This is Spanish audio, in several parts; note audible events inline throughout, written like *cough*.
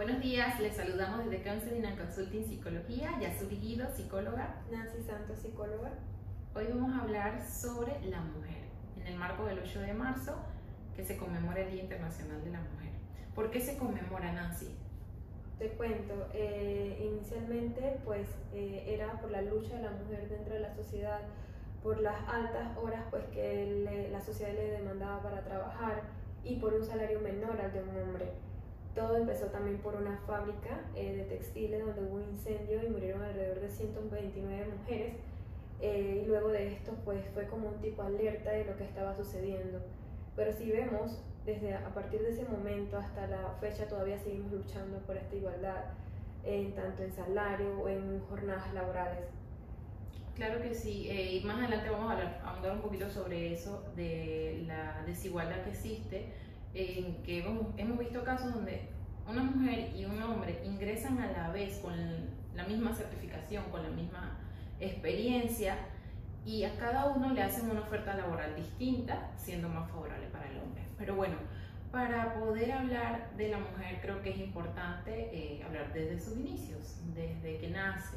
Buenos días, les saludamos desde Counseling and Consulting Psicología, Yasuri Guido, psicóloga. Nancy Santos, psicóloga. Hoy vamos a hablar sobre la mujer, en el marco del 8 de marzo, que se conmemora el Día Internacional de la Mujer. ¿Por qué se conmemora, Nancy? Te cuento, eh, inicialmente pues eh, era por la lucha de la mujer dentro de la sociedad, por las altas horas pues que la sociedad le demandaba para trabajar y por un salario menor al de un hombre. Todo empezó también por una fábrica eh, de textiles donde hubo un incendio y murieron alrededor de 129 mujeres. y luego de esto pues fue como un tipo alerta de lo que estaba sucediendo. Pero si vemos, desde a partir de ese momento hasta la fecha todavía seguimos luchando por esta igualdad, en tanto en salario o en jornadas laborales. Claro que sí, eh, y más adelante vamos a, hablar, a hablar un poquito sobre eso, de la desigualdad que existe, en que hemos, hemos visto casos donde una mujer y un hombre ingresan a la vez con la misma certificación, con la misma experiencia, y a cada uno le hacen una oferta laboral distinta, siendo más favorable para el hombre. Pero bueno, para poder hablar de la mujer creo que es importante eh, hablar desde sus inicios, desde que nace.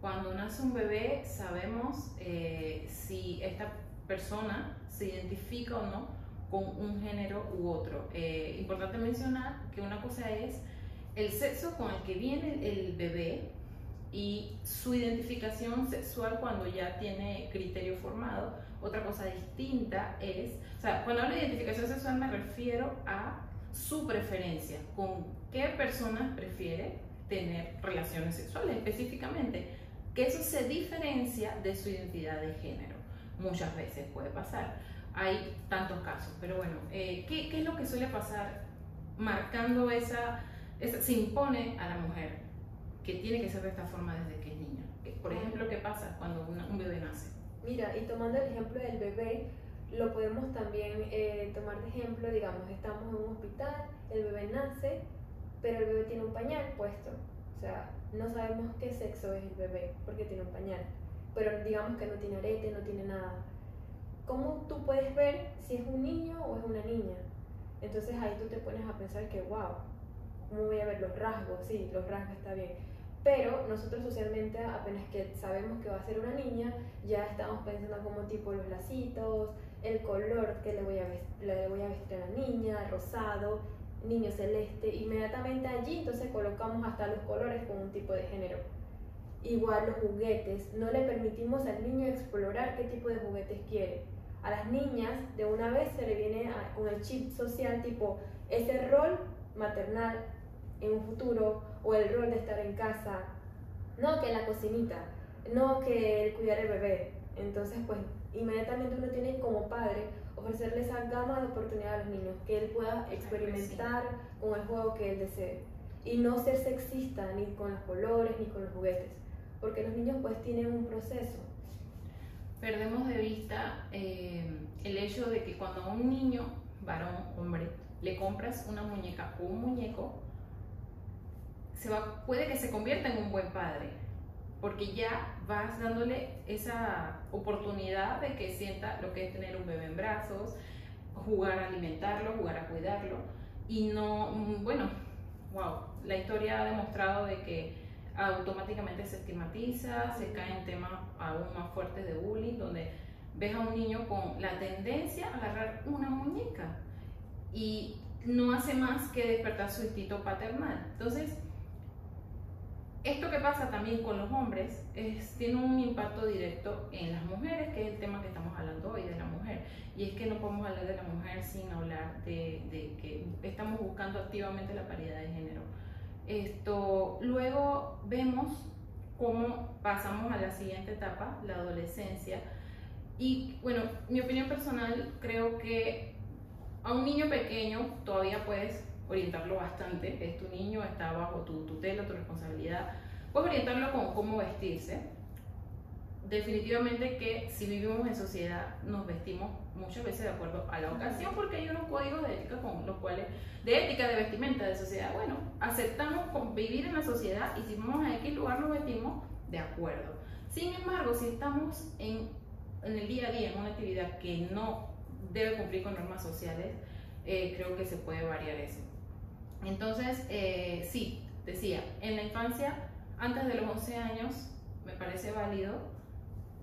Cuando nace un bebé sabemos eh, si esta persona se identifica o no con un género u otro. Eh, importante mencionar que una cosa es el sexo con el que viene el bebé, y su identificación sexual cuando ya tiene criterio formado. Otra cosa distinta es, o sea, cuando hablo de identificación sexual me refiero a su preferencia, con qué personas prefiere tener relaciones sexuales específicamente, que eso se diferencia de su identidad de género. Muchas veces puede pasar. Hay tantos casos, pero bueno, eh, ¿qué, ¿qué, es lo que suele pasar marcando esa, esa, se impone a la mujer que tiene que ser de esta forma desde que es niña. Por ejemplo, ¿qué pasa cuando un bebé nace? Mira, y tomando el ejemplo del bebé, lo podemos también eh, tomar de ejemplo, digamos, estamos en un hospital, el bebé nace, pero el bebé tiene un pañal puesto. O sea, no sabemos qué sexo es el bebé porque tiene un pañal. Pero digamos que no tiene arete, no tiene nada. ¿Cómo tú puedes ver si es un niño o es una niña? Entonces ahí tú te pones a pensar que, wow, ¿cómo voy a ver los rasgos? Sí, los rasgos está bien pero nosotros socialmente, apenas que sabemos que va a ser una niña, ya estamos pensando como tipo los lacitos, el color que voy a, le voy a vestir a la niña, rosado, niño celeste, inmediatamente allí entonces colocamos hasta los colores con un tipo de género. Igual los juguetes, no le permitimos al niño explorar qué tipo de juguetes quiere. A las niñas de una vez se le viene con el chip social tipo ese rol maternal en un futuro o el rol de estar en casa, no que la cocinita, no que el cuidar el bebé. Entonces, pues inmediatamente uno tiene como padre ofrecerle esa gama de oportunidades a los niños, que él pueda experimentar con el juego que él desee. Y no ser sexista ni con los colores ni con los juguetes, porque los niños pues tienen un proceso. Perdemos de vista eh, el hecho de que cuando a un niño, varón, hombre, le compras una muñeca o un muñeco, se va, puede que se convierta en un buen padre, porque ya vas dándole esa oportunidad de que sienta lo que es tener un bebé en brazos, jugar a alimentarlo, jugar a cuidarlo, y no, mm, bueno, wow, la historia ha demostrado de que automáticamente se estigmatiza, se cae en temas aún más fuertes de bullying, donde ves a un niño con la tendencia a agarrar una muñeca y no hace más que despertar su instinto paternal. Entonces, esto que pasa también con los hombres es, tiene un impacto directo en las mujeres, que es el tema que estamos hablando hoy de la mujer. Y es que no podemos hablar de la mujer sin hablar de, que estamos buscando activamente la paridad de género. Esto, luego vemos cómo pasamos a la siguiente etapa, la adolescencia. Y bueno, mi opinión personal, creo que a un niño pequeño todavía puedes orientarlo bastante. Es tu niño, está bajo tu tutela, tu responsabilidad. Puedes orientarlo con cómo vestirse. Definitivamente que si vivimos en sociedad nos vestimos muchas veces de acuerdo a la ocasión porque hay unos códigos de ética con los cuales, de ética, de vestimenta, de sociedad, bueno, aceptamos convivir en la sociedad y si vamos a X lugar nos vestimos de acuerdo. Sin embargo, si estamos en, en el día a día en una actividad que no debe cumplir con normas sociales, eh, creo que se puede variar eso. Entonces, eh, sí, decía, en la infancia, antes de los 11 años, me parece válido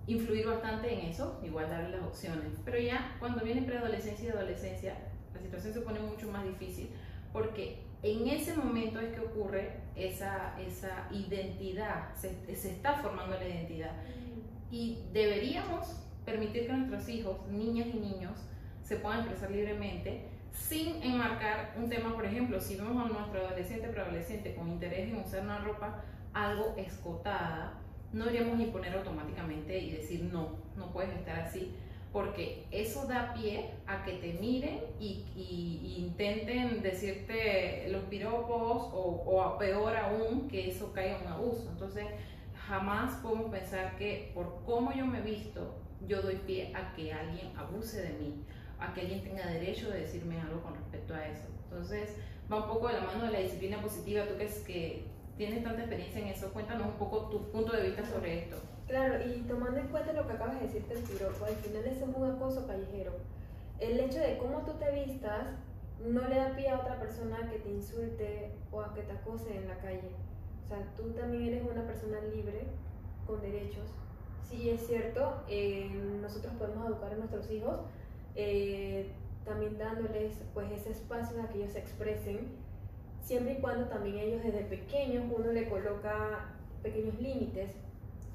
influir bastante en eso, igual darle las opciones. Pero ya cuando viene preadolescencia y adolescencia, la situación se pone mucho más difícil porque en ese momento es que ocurre esa, esa identidad, se, se está formando la identidad. Y deberíamos permitir que nuestros hijos, niñas y niños, se puedan expresar libremente sin enmarcar un tema, por ejemplo, si vemos a nuestro adolescente, preadolescente con interés en usar una ropa algo escotada, no deberíamos imponer automáticamente y decir no, no puedes estar así, porque eso da pie a que te miren y, intenten decirte los piropos o, o, peor aún que eso caiga en un abuso. Entonces, jamás podemos pensar que por cómo yo me visto, yo doy pie a que alguien abuse de mí, a que alguien tenga derecho de decirme algo con respecto a eso. Entonces, va un poco de la mano de la disciplina positiva. Tú que, es que tienes tanta experiencia en eso, cuéntanos un poco tu punto de vista sobre esto. Claro, y tomando en cuenta lo que acabas de decir del piropo, al final es un acoso callejero. El hecho de cómo tú te vistas no le da pie a otra persona que te insulte o a que te acose en la calle. O sea, tú también eres una persona libre, con derechos. Sí, es cierto, eh, nosotros podemos educar a nuestros hijos, eh, también dándoles pues ese espacio a que ellos se expresen, siempre y cuando también ellos desde pequeños uno le coloca pequeños límites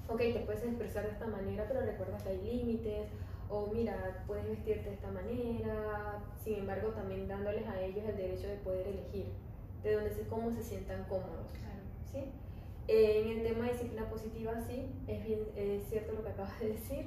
ok, te puedes expresar de esta manera, pero recuerda que hay límites, o mira, puedes vestirte de esta manera, sin embargo también dándoles a ellos el derecho de poder elegir, de donde se, cómo se sientan cómodos. Claro. ¿sí? Eh, en el tema de disciplina positiva, sí, es, bien, es cierto lo que acabas de decir.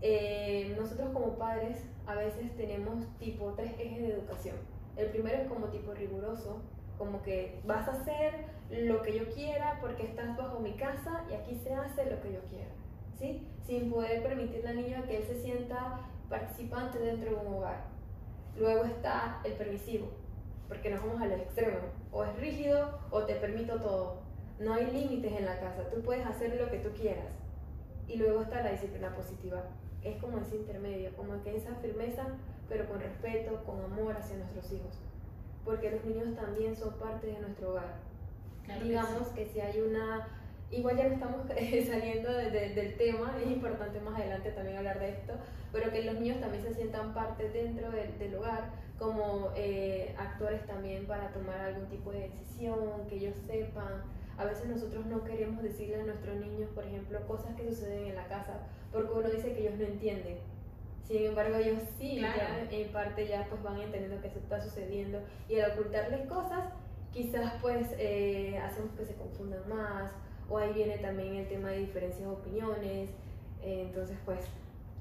Eh, nosotros como padres a veces tenemos tipo tres ejes de educación. El primero es como tipo riguroso, como que vas a hacer lo que yo quiera porque estás bajo mi casa y aquí se hace lo que yo quiera, ¿sí? Sin poder permitirle al niño que él se sienta participante dentro de un hogar. Luego está el permisivo, porque nos vamos a los extremos, o es rígido o te permito todo. No hay límites en la casa, tú puedes hacer lo que tú quieras. Y luego está la disciplina positiva, es como ese intermedio, como que esa firmeza, pero con respeto, con amor hacia nuestros hijos porque los niños también son parte de nuestro hogar. Digamos que, si hay una... Igual ya no estamos *laughs* saliendo del tema, es importante más adelante también hablar de esto, pero que los niños también se sientan parte dentro del, hogar, como eh, actores también para tomar algún tipo de decisión, que ellos sepan. A veces nosotros no queremos decirle a nuestros niños, por ejemplo, cosas que suceden en la casa, porque uno dice que ellos no entienden sin embargo, ellos sí, en parte ya pues van entendiendo que eso está sucediendo y al ocultarles cosas, quizás pues eh, hacemos que se confundan más o ahí viene también el tema de diferencias de opiniones, eh, entonces pues... *laughs*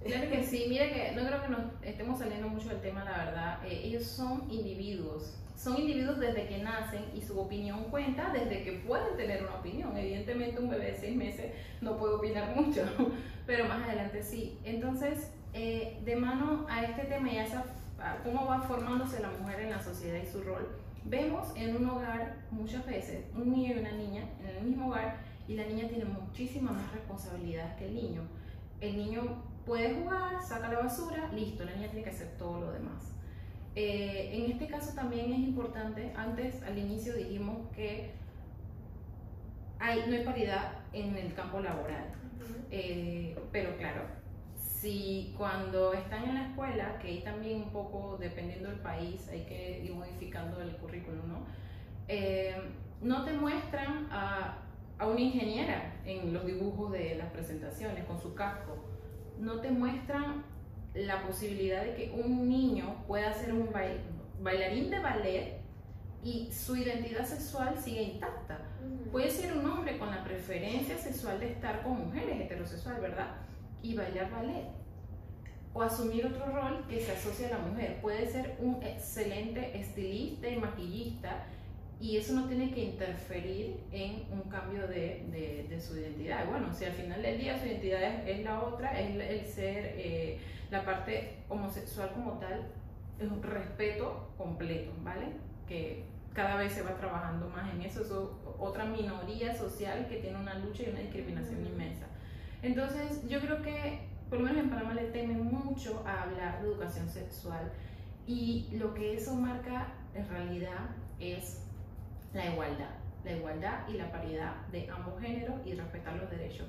Claro que sí, mira que no creo que nos estemos saliendo mucho del tema, la verdad, eh, ellos son individuos, son individuos desde que nacen y su opinión cuenta desde que pueden tener una opinión. Evidentemente un bebé de seis meses no puede opinar mucho, *laughs* pero más adelante sí. Entonces, eh, de mano a este tema y a cómo va formándose la mujer en la sociedad y su rol, vemos en un hogar muchas veces un niño y una niña en el mismo hogar y la niña tiene muchísima más responsabilidad que el niño. El niño puede jugar, saca la basura, listo, la niña tiene que hacer todo lo demás. Eh, en este caso también es importante, antes al inicio dijimos que hay, no hay paridad en el campo laboral, eh, pero claro, si cuando están en la escuela, que ahí también un poco, dependiendo del país, hay que ir modificando el currículum, ¿no? Eh, no te muestran a, a, una ingeniera en los dibujos de las presentaciones con su casco. No te muestran la posibilidad de que un niño pueda ser un bailarín de ballet y su identidad sexual sigue intacta. Puede ser un hombre con la preferencia sexual de estar con mujeres heterosexual, ¿verdad? Y bailar ballet. O asumir otro rol que se asocia a la mujer. Puede ser un excelente estilista y maquillista y eso no tiene que interferir en un cambio de, de, su identidad. Bueno, si al final del día su identidad es, la otra, es el, ser, eh, la parte homosexual como tal, es un respeto completo, ¿vale? Que cada vez se va trabajando más en eso. Es otra minoría social que tiene una lucha y una discriminación inmensa. Entonces, yo creo que, por lo menos en Panamá le temen mucho a hablar de educación sexual y lo que eso marca en realidad es la igualdad, la igualdad y la paridad de ambos géneros y respetar los derechos.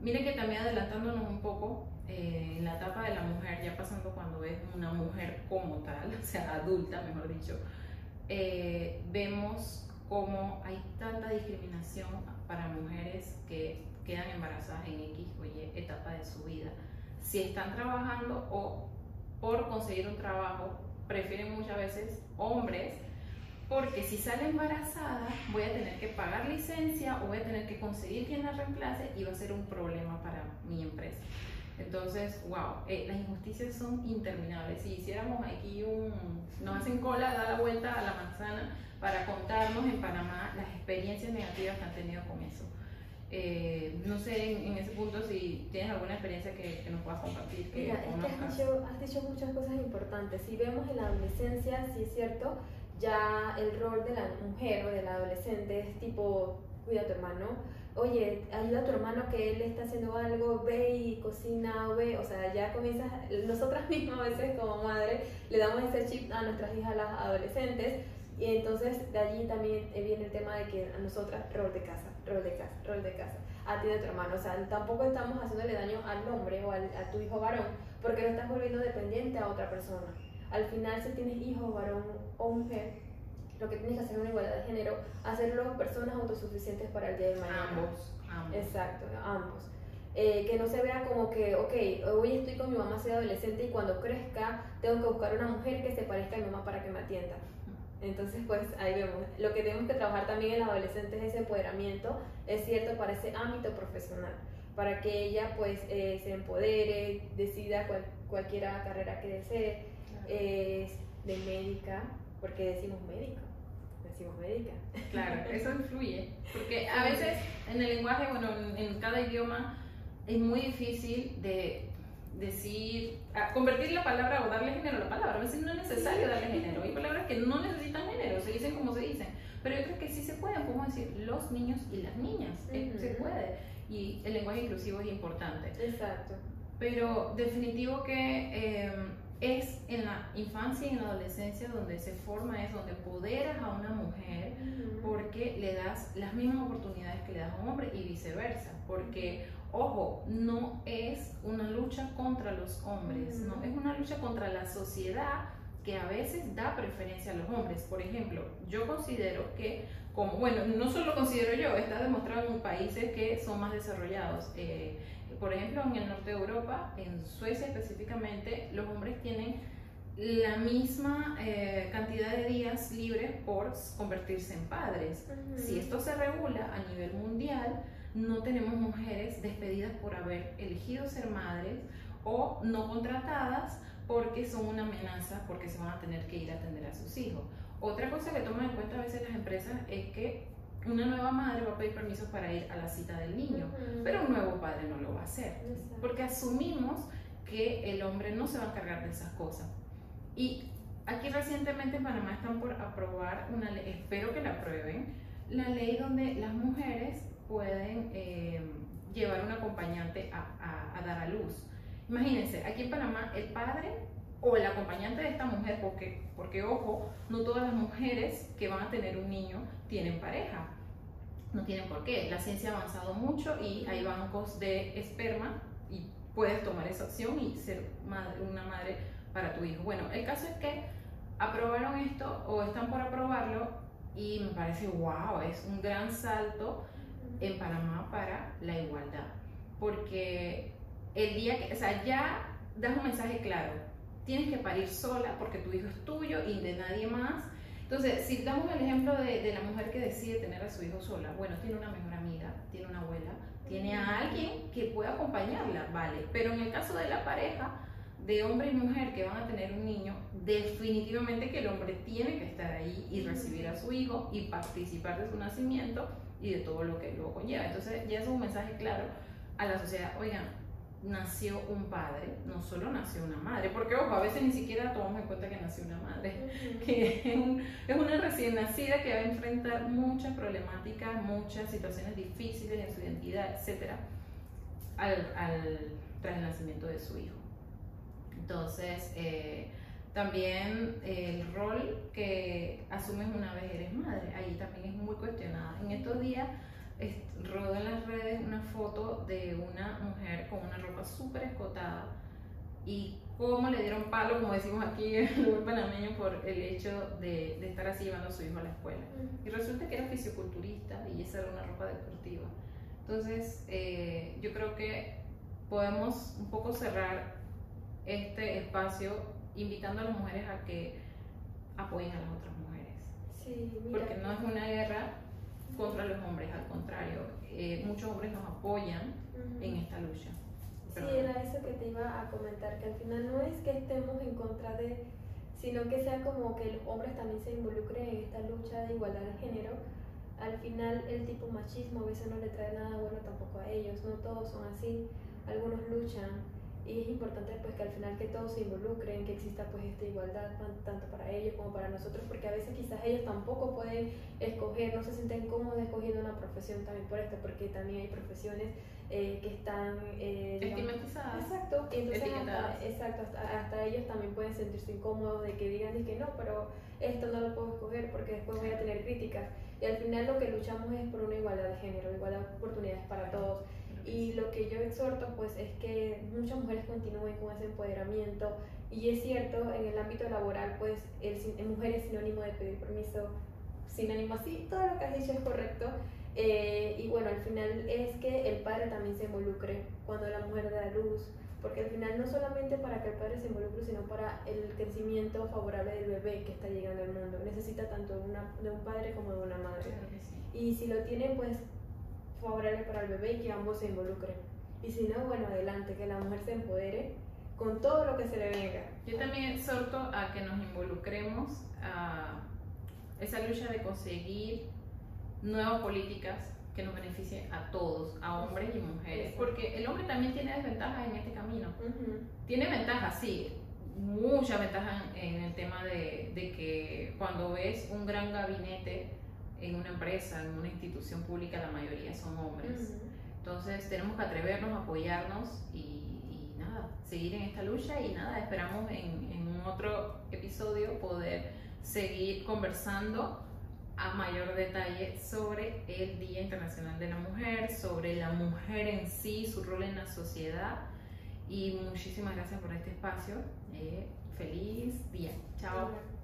Mire que también adelantándonos un poco eh, en la etapa de la mujer, ya pasando cuando es una mujer como tal, *laughs* o sea, adulta, mejor dicho, eh, vemos cómo hay tanta discriminación para mujeres que quedan embarazadas en X o Y etapa de su vida. Si están trabajando o por conseguir un trabajo, prefieren muchas veces hombres porque si sale embarazada voy a tener que pagar licencia o voy a tener que conseguir quien la reemplace y va a ser un problema para mi empresa. Entonces, wow, eh, las injusticias son interminables. Si hiciéramos aquí un, nos hacen cola, da la vuelta a la manzana para contarnos en Panamá las experiencias negativas que han tenido con eso. Eh, no sé en, ese punto si tienes alguna experiencia que, nos puedas compartir. Que Mira, has dicho, has dicho muchas cosas importantes. Si vemos en la adolescencia, si es cierto, ya el rol de la mujer o del adolescente es tipo, cuida a tu hermano, oye, ayuda a tu hermano que él está haciendo algo, ve y cocina, ve, o sea, ya comienzas, nosotras *laughs* mismas a veces como madre le damos ese chip a nuestras hijas, las adolescentes, y entonces de allí también viene el tema de que a nosotras, rol de casa, rol de casa, rol de casa, a ti de tu hermano, o sea, tampoco estamos haciéndole daño al hombre o a tu hijo varón, porque lo estás volviendo dependiente a otra persona. Al final, si tienes hijo varón o mujer, lo que tienes que hacer es una igualdad de género, hacerlo personas autosuficientes para el día de mañana. Ambos, ambos. Exacto, ambos. Eh, que no se vea como que, ok, hoy estoy con mi mamá, soy adolescente y cuando crezca tengo que buscar una mujer que se parezca a mi mamá para que me atienda. Entonces, pues ahí vemos. Lo que tenemos que trabajar también en la adolescente es ese empoderamiento, es cierto, para ese ámbito profesional, para que ella pues eh, se empodere, decida cual, cualquier carrera que desee, es de médica, porque decimos médico, decimos médica. Claro, *laughs* eso influye, porque a veces en el lenguaje, bueno, en, cada idioma es muy difícil de decir, convertir la palabra o darle género a la palabra. A veces no es necesario darle género. Hay palabras que no necesitan género, se dicen como se dicen. Pero yo creo que sí se pueden, podemos decir los niños y las niñas. Se puede. Y el lenguaje inclusivo es importante. Exacto. Pero definitivo que eh, es en la infancia y en la adolescencia donde se forma, es donde poderas a una mujer porque le das las mismas oportunidades que le das a un hombre y viceversa. Porque, ojo, no es una lucha contra los hombres, no es una lucha contra la sociedad que a veces da preferencia a los hombres. Por ejemplo, yo considero que, como, bueno, no solo considero yo, está demostrado en países que son más desarrollados. Eh, por ejemplo, en el norte de Europa, en Suecia específicamente, los hombres tienen la misma eh, cantidad de días libres por convertirse en padres. Si esto se regula a nivel mundial, no tenemos mujeres despedidas por haber elegido ser madres o no contratadas porque son una amenaza, porque se van a tener que ir a atender a sus hijos. Otra cosa que toman en cuenta a veces las empresas es que una nueva madre va a pedir permiso para ir a la cita del niño, pero un nuevo padre no lo va a hacer, porque asumimos que el hombre no se va a encargar de esas cosas. Y aquí recientemente en Panamá están por aprobar una ley, espero que la aprueben, la ley donde las mujeres pueden eh, llevar un acompañante a, a dar a luz. Imagínense, aquí en Panamá el padre o el acompañante de esta mujer, porque, porque ojo, no todas las mujeres que van a tener un niño tienen pareja no tienen por qué. La ciencia ha avanzado mucho y hay bancos de esperma y puedes tomar esa opción y ser una madre para tu hijo. Bueno, el caso es que aprobaron esto o están por aprobarlo y me parece, wow, es un gran salto en Panamá para la igualdad. Porque el día que, o sea, ya das un mensaje claro, tienes que parir sola porque tu hijo es tuyo y de nadie más entonces, si damos el ejemplo de, la mujer que decide tener a su hijo sola, bueno, tiene una mejor amiga, tiene una abuela, tiene a alguien que pueda acompañarla, vale. Pero en el caso de la pareja, de hombre y mujer que van a tener un niño, definitivamente que el hombre tiene que estar ahí y recibir a su hijo y participar de su nacimiento y de todo lo que luego conlleva. Entonces, ya es un mensaje claro a la sociedad, oigan, nació un padre, no solo nació una madre, porque ojo, a veces ni siquiera tomamos en cuenta que nació una madre, que es, una recién nacida que va a enfrentar muchas problemáticas, muchas situaciones difíciles en su identidad, etc., al, tras el nacimiento de su hijo. Entonces, eh, También el rol que asumes una vez eres madre, ahí también es muy cuestionada. En estos días rodó en las redes una foto de una mujer con una ropa súper escotada y cómo le dieron palo, como decimos aquí en el buen panameño, por el hecho de, de, estar así llevando a su hijo a la escuela. Y resulta que era fisioculturista y esa era una ropa deportiva. Entonces, eh, yo creo que podemos un poco cerrar este espacio invitando a las mujeres a que apoyen a las otras mujeres. Sí, Porque no es una guerra contra los hombres, al contrario, eh, muchos hombres nos apoyan en esta lucha. Sí, era eso que te iba a comentar, que al final no es que estemos en contra de, sino que sea como que los hombres también se involucren en esta lucha de igualdad de género. Al final el tipo machismo a veces no le trae nada bueno tampoco a ellos, no todos son así, algunos luchan y es importante pues que al final que todos se involucren, que exista pues esta igualdad tanto para ellos como para nosotros, porque a veces quizás ellos tampoco pueden escoger, no se sienten cómodos escogiendo una profesión también por esto, porque también hay profesiones eh, que están eh, estigmatizadas. Exacto, entonces hasta, exacto, hasta, ellos también pueden sentirse incómodos de que digan que no, pero esto no lo puedo escoger porque después voy a tener críticas. Y al final lo que luchamos es por una igualdad de género, igualdad de oportunidades para todos y lo que yo exhorto pues es que muchas mujeres continúen con ese empoderamiento y es cierto, en el ámbito laboral pues el, mujer es sinónimo de pedir permiso, sinónimo así, todo lo que has dicho es correcto. Eh, y bueno, al final es que el padre también se involucre cuando la mujer da luz, porque al final no solamente para que el padre se involucre, sino para el crecimiento favorable del bebé que está llegando al mundo. Necesita tanto una, de un padre como de una madre. Y si lo tiene, pues favorable para el bebé y que ambos se involucren. Y si no, bueno, adelante, que la mujer se empodere con todo lo que se le venga. Yo también exhorto a que nos involucremos a esa lucha de conseguir nuevas políticas que nos beneficien a todos, a hombres y mujeres, porque el hombre también tiene desventajas en este camino. Tiene ventajas, sí, muchas ventajas en el tema de, de que cuando ves un gran gabinete, en una empresa, en una institución pública, la mayoría son hombres. Entonces tenemos que atrevernos a apoyarnos y, nada, seguir en esta lucha y nada, esperamos en, en un otro episodio poder seguir conversando a mayor detalle sobre el Día Internacional de la Mujer, sobre la mujer en sí, su rol en la sociedad. Y muchísimas gracias por este espacio. Eh, feliz día. Chao.